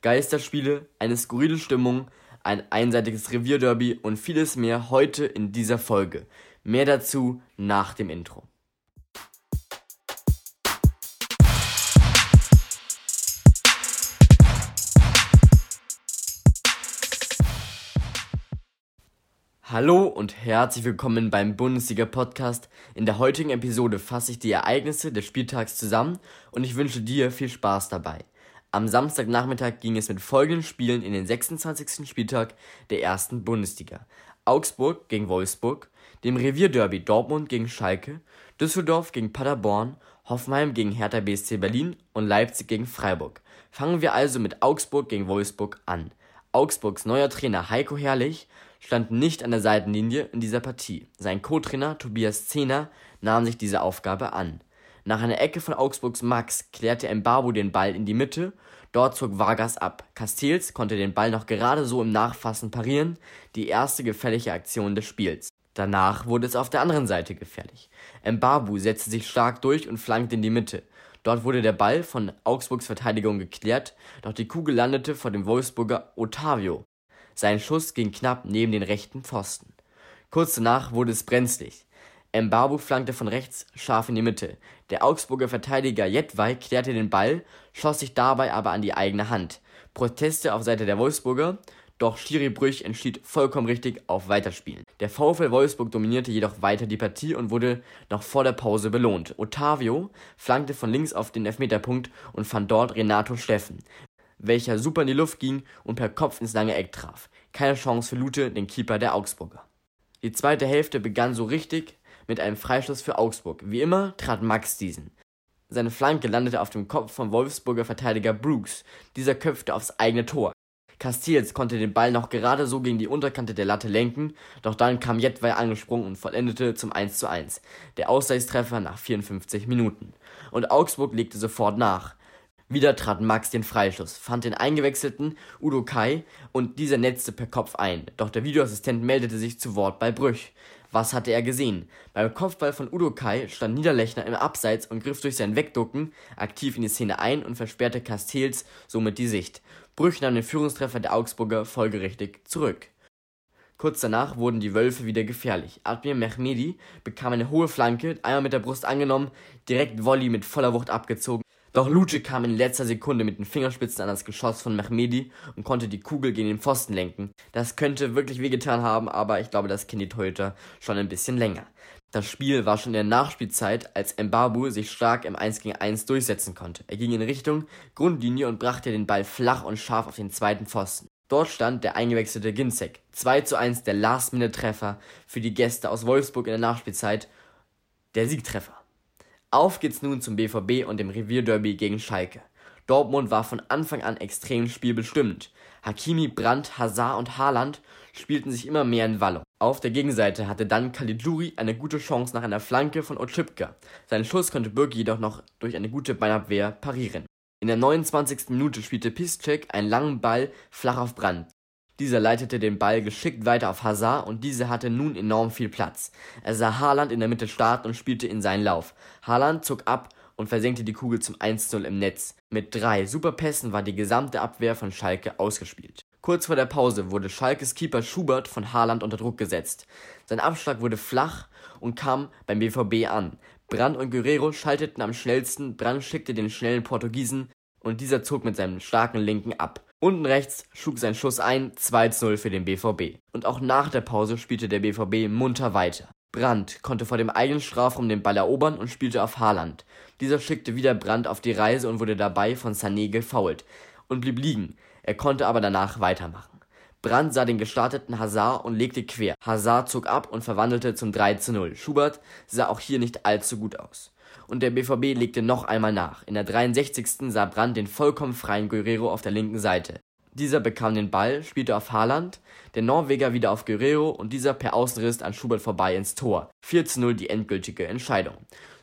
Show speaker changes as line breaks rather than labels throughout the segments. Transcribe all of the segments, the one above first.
Geisterspiele, eine skurrile Stimmung, ein einseitiges Revierderby und vieles mehr heute in dieser Folge. Mehr dazu nach dem Intro. Hallo und herzlich willkommen beim Bundesliga-Podcast. In der heutigen Episode fasse ich die Ereignisse des Spieltags zusammen und ich wünsche dir viel Spaß dabei. Am Samstagnachmittag ging es mit folgenden Spielen in den 26. Spieltag der ersten Bundesliga. Augsburg gegen Wolfsburg, dem Revierderby Dortmund gegen Schalke, Düsseldorf gegen Paderborn, Hoffenheim gegen Hertha BSC Berlin und Leipzig gegen Freiburg. Fangen wir also mit Augsburg gegen Wolfsburg an. Augsburgs neuer Trainer Heiko Herrlich stand nicht an der Seitenlinie in dieser Partie. Sein Co-Trainer Tobias Zehner nahm sich diese Aufgabe an. Nach einer Ecke von Augsburgs Max klärte Mbabu den Ball in die Mitte, dort zog Vargas ab. Castells konnte den Ball noch gerade so im Nachfassen parieren, die erste gefährliche Aktion des Spiels. Danach wurde es auf der anderen Seite gefährlich. Mbabu setzte sich stark durch und flankte in die Mitte. Dort wurde der Ball von Augsburgs Verteidigung geklärt, doch die Kugel landete vor dem Wolfsburger Otavio. Sein Schuss ging knapp neben den rechten Pfosten. Kurz danach wurde es brenzlig. Mbabu flankte von rechts scharf in die Mitte. Der Augsburger Verteidiger Jedwai klärte den Ball, schoss sich dabei aber an die eigene Hand. Proteste auf Seite der Wolfsburger, doch Schiri Brüch entschied vollkommen richtig auf Weiterspielen. Der VfL Wolfsburg dominierte jedoch weiter die Partie und wurde noch vor der Pause belohnt. Otavio flankte von links auf den Elfmeterpunkt und fand dort Renato Steffen, welcher super in die Luft ging und per Kopf ins lange Eck traf. Keine Chance für Lute, den Keeper der Augsburger. Die zweite Hälfte begann so richtig mit einem Freistoß für Augsburg. Wie immer trat Max diesen. Seine Flanke landete auf dem Kopf vom Wolfsburger Verteidiger Brooks. Dieser köpfte aufs eigene Tor. Castells konnte den Ball noch gerade so gegen die Unterkante der Latte lenken, doch dann kam Jedwai angesprungen und vollendete zum 1:1. Der Ausgleichstreffer nach 54 Minuten. Und Augsburg legte sofort nach. Wieder trat Max den Freistoß, fand den eingewechselten Udo Kai und dieser netzte per Kopf ein. Doch der Videoassistent meldete sich zu Wort bei Brüch. Was hatte er gesehen? Beim Kopfball von Udo Kai stand Niederlechner im Abseits und griff durch sein Wegducken aktiv in die Szene ein und versperrte Castells somit die Sicht. Brüch nahm den Führungstreffer der Augsburger folgerichtig zurück. Kurz danach wurden die Wölfe wieder gefährlich. Admir Mehmedi bekam eine hohe Flanke, einmal mit der Brust angenommen, direkt Volley mit voller Wucht abgezogen. Doch Luce kam in letzter Sekunde mit den Fingerspitzen an das Geschoss von Mehmedi und konnte die Kugel gegen den Pfosten lenken. Das könnte wirklich wehgetan haben, aber ich glaube, das kennt die Torhüter schon ein bisschen länger. Das Spiel war schon in der Nachspielzeit, als Mbabu sich stark im 1 gegen 1 durchsetzen konnte. Er ging in Richtung Grundlinie und brachte den Ball flach und scharf auf den zweiten Pfosten. Dort stand der eingewechselte Ginzek. 2 zu 1 der Last-Minute-Treffer für die Gäste aus Wolfsburg in der Nachspielzeit. Der Siegtreffer. Auf geht's nun zum BVB und dem Revierderby gegen Schalke. Dortmund war von Anfang an extrem spielbestimmt. Hakimi, Brandt, Hazard und Haaland spielten sich immer mehr in Wallung. Auf der Gegenseite hatte dann Caligiuri eine gute Chance nach einer Flanke von Otschipka. Seinen Schuss konnte Birki jedoch noch durch eine gute Beinabwehr parieren. In der 29. Minute spielte Piszczek einen langen Ball flach auf Brandt. Dieser leitete den Ball geschickt weiter auf Hazard und dieser hatte nun enorm viel Platz. Er sah Haaland in der Mitte starten und spielte in seinen Lauf. Haaland zog ab und versenkte die Kugel zum 1-0 im Netz. Mit drei Superpässen war die gesamte Abwehr von Schalke ausgespielt. Kurz vor der Pause wurde Schalkes Keeper Schubert von Haaland unter Druck gesetzt. Sein Abschlag wurde flach und kam beim BVB an. Brand und Guerrero schalteten am schnellsten, Brand schickte den schnellen Portugiesen und dieser zog mit seinem starken Linken ab. Unten rechts schlug sein Schuss ein, 2-0 für den BVB. Und auch nach der Pause spielte der BVB munter weiter. Brandt konnte vor dem eigenen Strafraum den Ball erobern und spielte auf Haaland. Dieser schickte wieder Brandt auf die Reise und wurde dabei von Sané gefoult und blieb liegen. Er konnte aber danach weitermachen. Brandt sah den gestarteten Hazard und legte quer. Hazard zog ab und verwandelte zum 3 0. Schubert sah auch hier nicht allzu gut aus und der BVB legte noch einmal nach. In der 63. sah Brandt den vollkommen freien Guerrero auf der linken Seite. Dieser bekam den Ball, spielte auf Haaland, der Norweger wieder auf Guerrero und dieser per Außenriss an Schubert vorbei ins Tor. 4 zu 0 die endgültige Entscheidung.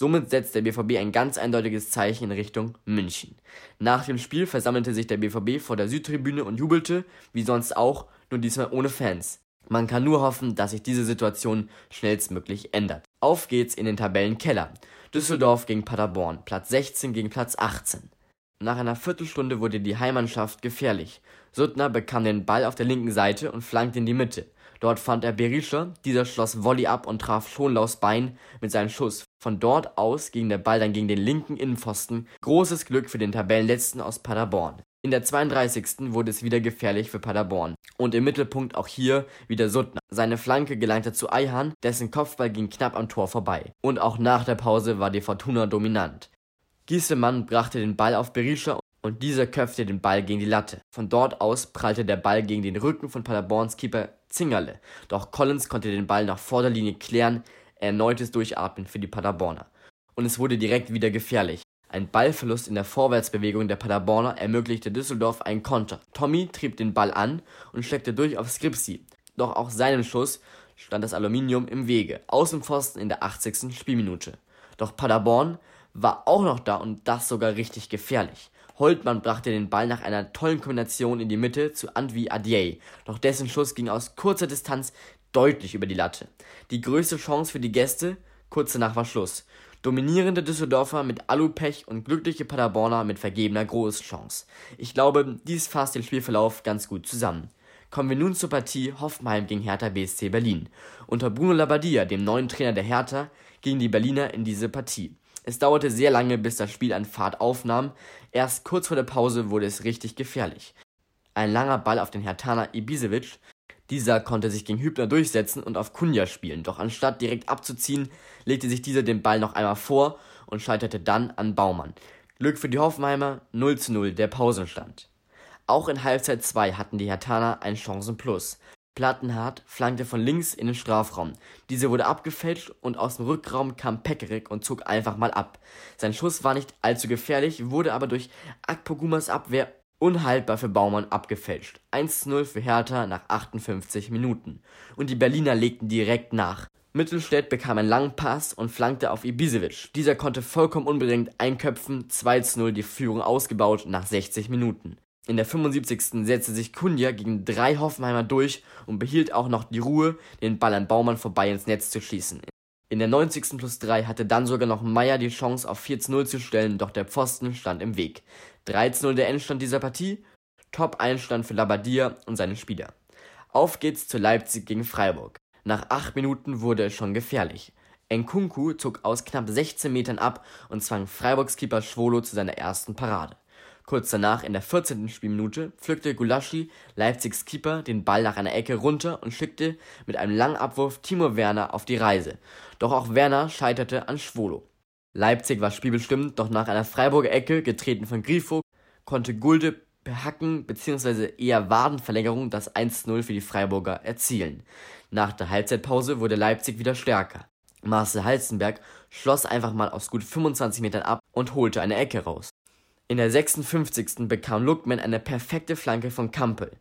Somit setzt der BVB ein ganz eindeutiges Zeichen in Richtung München. Nach dem Spiel versammelte sich der BVB vor der Südtribüne und jubelte, wie sonst auch, nur diesmal ohne Fans. Man kann nur hoffen, dass sich diese Situation schnellstmöglich ändert. Auf geht's in den Tabellenkeller. Düsseldorf gegen Paderborn, Platz 16 gegen Platz 18. Nach einer Viertelstunde wurde die Heimmannschaft gefährlich. Suttner bekam den Ball auf der linken Seite und flankte in die Mitte. Dort fand er Berisha, dieser schloss Volley ab und traf Schonlaus Bein mit seinem Schuss. Von dort aus ging der Ball dann gegen den linken Innenpfosten. Großes Glück für den Tabellenletzten aus Paderborn. In der 32. wurde es wieder gefährlich für Paderborn. Und im Mittelpunkt auch hier wieder Suttner. Seine Flanke gelangte zu Eihan, dessen Kopfball ging knapp am Tor vorbei. Und auch nach der Pause war die Fortuna dominant. Giesemann brachte den Ball auf Berisha und dieser köpfte den Ball gegen die Latte. Von dort aus prallte der Ball gegen den Rücken von Paderborns Keeper Zingerle. Doch Collins konnte den Ball nach Vorderlinie klären, erneutes Durchatmen für die Paderborner. Und es wurde direkt wieder gefährlich. Ein Ballverlust in der Vorwärtsbewegung der Paderborner ermöglichte Düsseldorf einen Konter. Tommy trieb den Ball an und steckte durch auf Skripsi. Doch auch seinem Schuss stand das Aluminium im Wege. Außenpfosten in der 80. Spielminute. Doch Paderborn war auch noch da und das sogar richtig gefährlich. Holtmann brachte den Ball nach einer tollen Kombination in die Mitte zu Antwi Adier, doch dessen Schuss ging aus kurzer Distanz deutlich über die Latte. Die größte Chance für die Gäste, kurz danach war Schluss. Dominierende Düsseldorfer mit Alupech und glückliche Paderborner mit vergebener Großchance. Ich glaube, dies fasst den Spielverlauf ganz gut zusammen. Kommen wir nun zur Partie Hoffenheim gegen Hertha BSC Berlin. Unter Bruno Labbadia, dem neuen Trainer der Hertha, gingen die Berliner in diese Partie. Es dauerte sehr lange, bis das Spiel an Fahrt aufnahm. Erst kurz vor der Pause wurde es richtig gefährlich. Ein langer Ball auf den Hertaner Ibisevic. Dieser konnte sich gegen Hübner durchsetzen und auf Kunja spielen, doch anstatt direkt abzuziehen, legte sich dieser den Ball noch einmal vor und scheiterte dann an Baumann. Glück für die Hoffenheimer, 0 zu 0 der Pausenstand. Auch in Halbzeit 2 hatten die Hertaner ein Chancenplus. Plattenhardt flankte von links in den Strafraum. Diese wurde abgefälscht und aus dem Rückraum kam Pekarik und zog einfach mal ab. Sein Schuss war nicht allzu gefährlich, wurde aber durch Akpogumas Abwehr unhaltbar für Baumann abgefälscht. 1-0 für Hertha nach 58 Minuten. Und die Berliner legten direkt nach. Mittelstädt bekam einen langen Pass und flankte auf Ibisevic. Dieser konnte vollkommen unbedingt einköpfen, 2-0 die Führung ausgebaut nach 60 Minuten. In der 75. setzte sich Kunja gegen drei Hoffenheimer durch und behielt auch noch die Ruhe, den Ball an Baumann vorbei ins Netz zu schießen. In der 90. plus 3 hatte dann sogar noch Meier die Chance auf 4-0 zu stellen, doch der Pfosten stand im Weg. 3-0 der Endstand dieser Partie, Top-Einstand für Labadia und seine Spieler. Auf geht's zu Leipzig gegen Freiburg. Nach 8 Minuten wurde es schon gefährlich. Nkunku zog aus knapp 16 Metern ab und zwang Freiburgs Keeper Schwolo zu seiner ersten Parade. Kurz danach, in der 14. Spielminute, pflückte Gulaschi, Leipzigs Keeper, den Ball nach einer Ecke runter und schickte mit einem langen Abwurf Timo Werner auf die Reise. Doch auch Werner scheiterte an Schwolo. Leipzig war spielbestimmt, doch nach einer Freiburger Ecke, getreten von Grifo, konnte Gulde per Hacken bzw. eher Wadenverlängerung das 1-0 für die Freiburger erzielen. Nach der Halbzeitpause wurde Leipzig wieder stärker. Marcel Halzenberg schloss einfach mal aus gut 25 Metern ab und holte eine Ecke raus. In der 56. bekam Lookman eine perfekte Flanke von Kampel.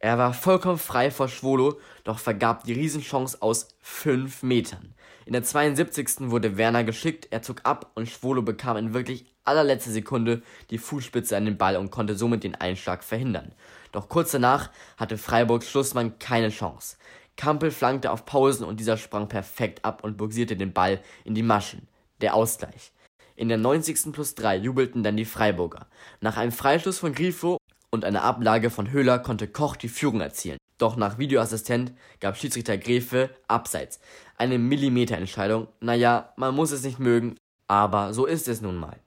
Er war vollkommen frei vor Schwolo, doch vergab die Riesenchance aus 5 Metern. In der 72. wurde Werner geschickt, er zog ab und Schwolo bekam in wirklich allerletzter Sekunde die Fußspitze an den Ball und konnte somit den Einschlag verhindern. Doch kurz danach hatte Freiburgs Schlussmann keine Chance. Kampel flankte auf Pausen und dieser sprang perfekt ab und buxierte den Ball in die Maschen. Der Ausgleich. In der 90. plus 3 jubelten dann die Freiburger. Nach einem Freistoß von Grifo und einer Ablage von Höhler konnte Koch die Führung erzielen. Doch nach Videoassistent gab Schiedsrichter Gräfe Abseits. Eine Millimeterentscheidung. Naja, man muss es nicht mögen, aber so ist es nun mal.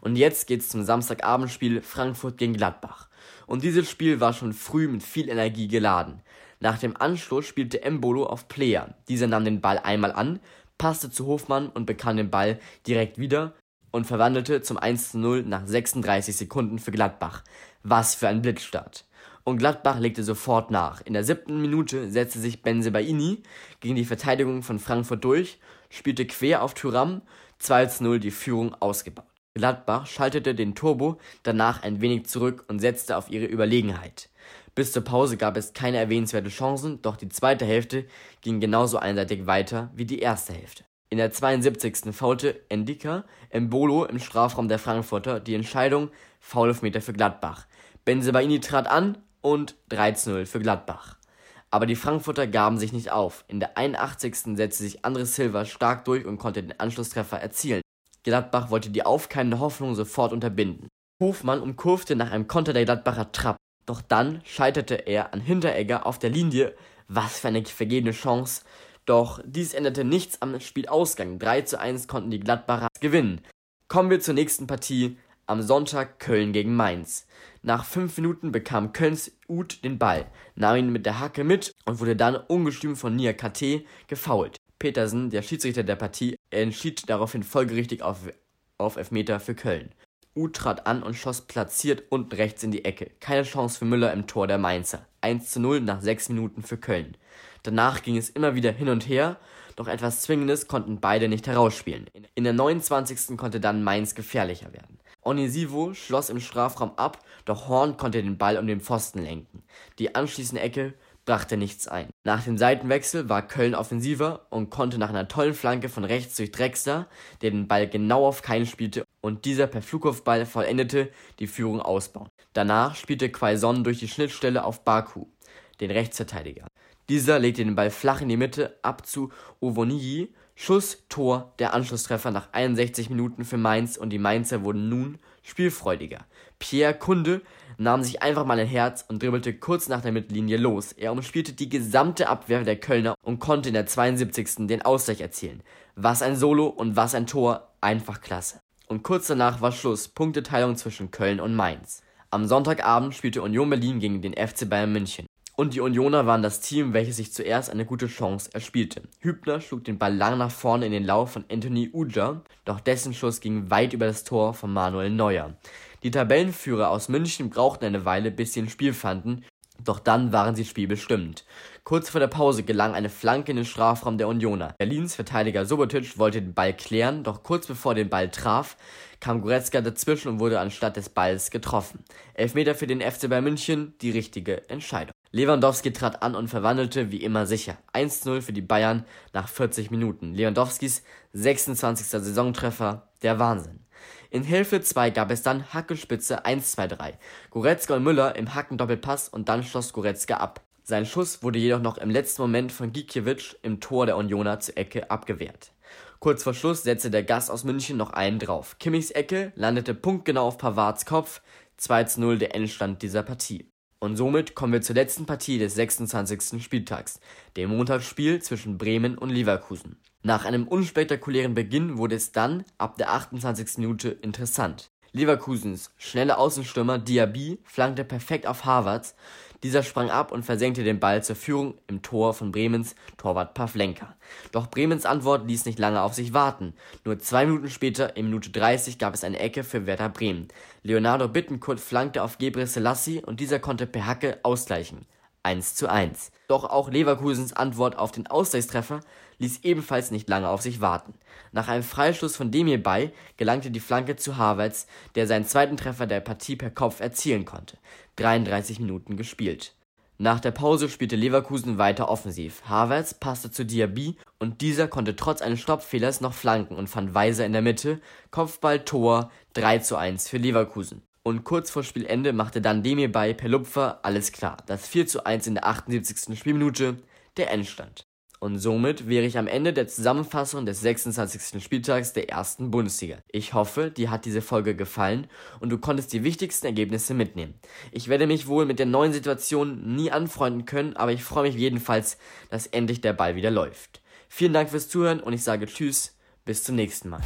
Und jetzt geht's zum Samstagabendspiel Frankfurt gegen Gladbach. Und dieses Spiel war schon früh mit viel Energie geladen. Nach dem Anschluss spielte Embolo auf Player. Dieser nahm den Ball einmal an, passte zu Hofmann und bekam den Ball direkt wieder, und verwandelte zum 1:0 nach 36 Sekunden für Gladbach. Was für ein Blitzstart. Und Gladbach legte sofort nach. In der siebten Minute setzte sich Benzebaini gegen die Verteidigung von Frankfurt durch, spielte quer auf Thuram, 2:0 die Führung ausgebaut. Gladbach schaltete den Turbo danach ein wenig zurück und setzte auf ihre Überlegenheit. Bis zur Pause gab es keine erwähnenswerte Chancen, doch die zweite Hälfte ging genauso einseitig weiter wie die erste Hälfte. In der 72. faulte Endika Embolo im Strafraum der Frankfurter die Entscheidung Foulelfmeter für Gladbach. Benzebaini trat an und 13-0 für Gladbach. Aber die Frankfurter gaben sich nicht auf. In der 81. setzte sich André Silva stark durch und konnte den Anschlusstreffer erzielen. Gladbach wollte die aufkeimende Hoffnung sofort unterbinden. Hofmann umkurfte nach einem Konter der Gladbacher Trapp. Doch dann scheiterte er an Hinteregger auf der Linie. Was für eine vergebene Chance. Doch dies änderte nichts am Spielausgang. 3 zu 1 konnten die Gladbacher gewinnen. Kommen wir zur nächsten Partie. Am Sonntag Köln gegen Mainz. Nach fünf Minuten bekam Kölns Uth den Ball, nahm ihn mit der Hacke mit und wurde dann ungestüm von Nia KT gefoult. Petersen, der Schiedsrichter der Partie, entschied daraufhin folgerichtig auf, auf Elfmeter für Köln. Uth trat an und schoss platziert unten rechts in die Ecke. Keine Chance für Müller im Tor der Mainzer. 1 zu 0 nach sechs Minuten für Köln. Danach ging es immer wieder hin und her, doch etwas Zwingendes konnten beide nicht herausspielen. In der 29. konnte dann Mainz gefährlicher werden. Onisivo schloss im Strafraum ab, doch Horn konnte den Ball um den Pfosten lenken. Die anschließende Ecke brachte nichts ein. Nach dem Seitenwechsel war Köln offensiver und konnte nach einer tollen Flanke von rechts durch Drexler, der den Ball genau auf Kein spielte und dieser per Flugkopfball vollendete, die Führung ausbauen. Danach spielte Quaison durch die Schnittstelle auf Baku, den Rechtsverteidiger. Dieser legte den Ball flach in die Mitte ab zu Ovoniji. Schuss, Tor, der Anschlusstreffer nach 61 Minuten für Mainz und die Mainzer wurden nun spielfreudiger. Pierre Kunde nahm sich einfach mal ein Herz und dribbelte kurz nach der Mittellinie los. Er umspielte die gesamte Abwehr der Kölner und konnte in der 72. den Ausgleich erzielen. Was ein Solo und was ein Tor, einfach klasse. Und kurz danach war Schluss, Punkteteilung zwischen Köln und Mainz. Am Sonntagabend spielte Union Berlin gegen den FC Bayern München und die Unioner waren das Team, welches sich zuerst eine gute Chance erspielte. Hübner schlug den Ball lang nach vorne in den Lauf von Anthony Uja, doch dessen Schuss ging weit über das Tor von Manuel Neuer. Die Tabellenführer aus München brauchten eine Weile, bis sie ein Spiel fanden, doch dann waren sie spielbestimmt. Kurz vor der Pause gelang eine Flanke in den Strafraum der Unioner. Berlins Verteidiger Sobotic wollte den Ball klären, doch kurz bevor den Ball traf, kam Goretzka dazwischen und wurde anstatt des Balls getroffen. Elfmeter für den FC Bayern München, die richtige Entscheidung. Lewandowski trat an und verwandelte wie immer sicher. 1-0 für die Bayern nach 40 Minuten. Lewandowskis 26. Saisontreffer, der Wahnsinn. In Hilfe 2 gab es dann Hackenspitze 1-2-3. Goretzka und Müller im Hackendoppelpass und dann schloss Goretzka ab. Sein Schuss wurde jedoch noch im letzten Moment von Gikiewicz im Tor der Unioner zur Ecke abgewehrt. Kurz vor Schluss setzte der Gast aus München noch einen drauf. Kimmichs Ecke landete punktgenau auf Pavards Kopf. 2-0 der Endstand dieser Partie. Und somit kommen wir zur letzten Partie des 26. Spieltags, dem Montagsspiel zwischen Bremen und Leverkusen. Nach einem unspektakulären Beginn wurde es dann ab der 28. Minute interessant. Leverkusens schnelle Außenstürmer Diaby flankte perfekt auf Harvards dieser sprang ab und versenkte den Ball zur Führung im Tor von Bremens Torwart Pavlenka. Doch Bremens Antwort ließ nicht lange auf sich warten. Nur zwei Minuten später, in Minute 30, gab es eine Ecke für Werder Bremen. Leonardo Bittencourt flankte auf Gebre Selassie und dieser konnte per Hacke ausgleichen. 1 zu 1. Doch auch Leverkusens Antwort auf den Ausgleichstreffer ließ ebenfalls nicht lange auf sich warten. Nach einem Freistoß von Demir bei gelangte die Flanke zu Havertz, der seinen zweiten Treffer der Partie per Kopf erzielen konnte. 33 Minuten gespielt. Nach der Pause spielte Leverkusen weiter offensiv. Havertz passte zu Diaby und dieser konnte trotz eines Stoppfehlers noch flanken und fand Weiser in der Mitte. Kopfball, Tor, 3 zu 1 für Leverkusen. Und kurz vor Spielende machte dann Demir bei per Lupfer alles klar. Das 4 zu 1 in der 78. Spielminute, der Endstand. Und somit wäre ich am Ende der Zusammenfassung des 26. Spieltags der ersten Bundesliga. Ich hoffe, dir hat diese Folge gefallen und du konntest die wichtigsten Ergebnisse mitnehmen. Ich werde mich wohl mit der neuen Situation nie anfreunden können, aber ich freue mich jedenfalls, dass endlich der Ball wieder läuft. Vielen Dank fürs Zuhören und ich sage Tschüss, bis zum nächsten Mal.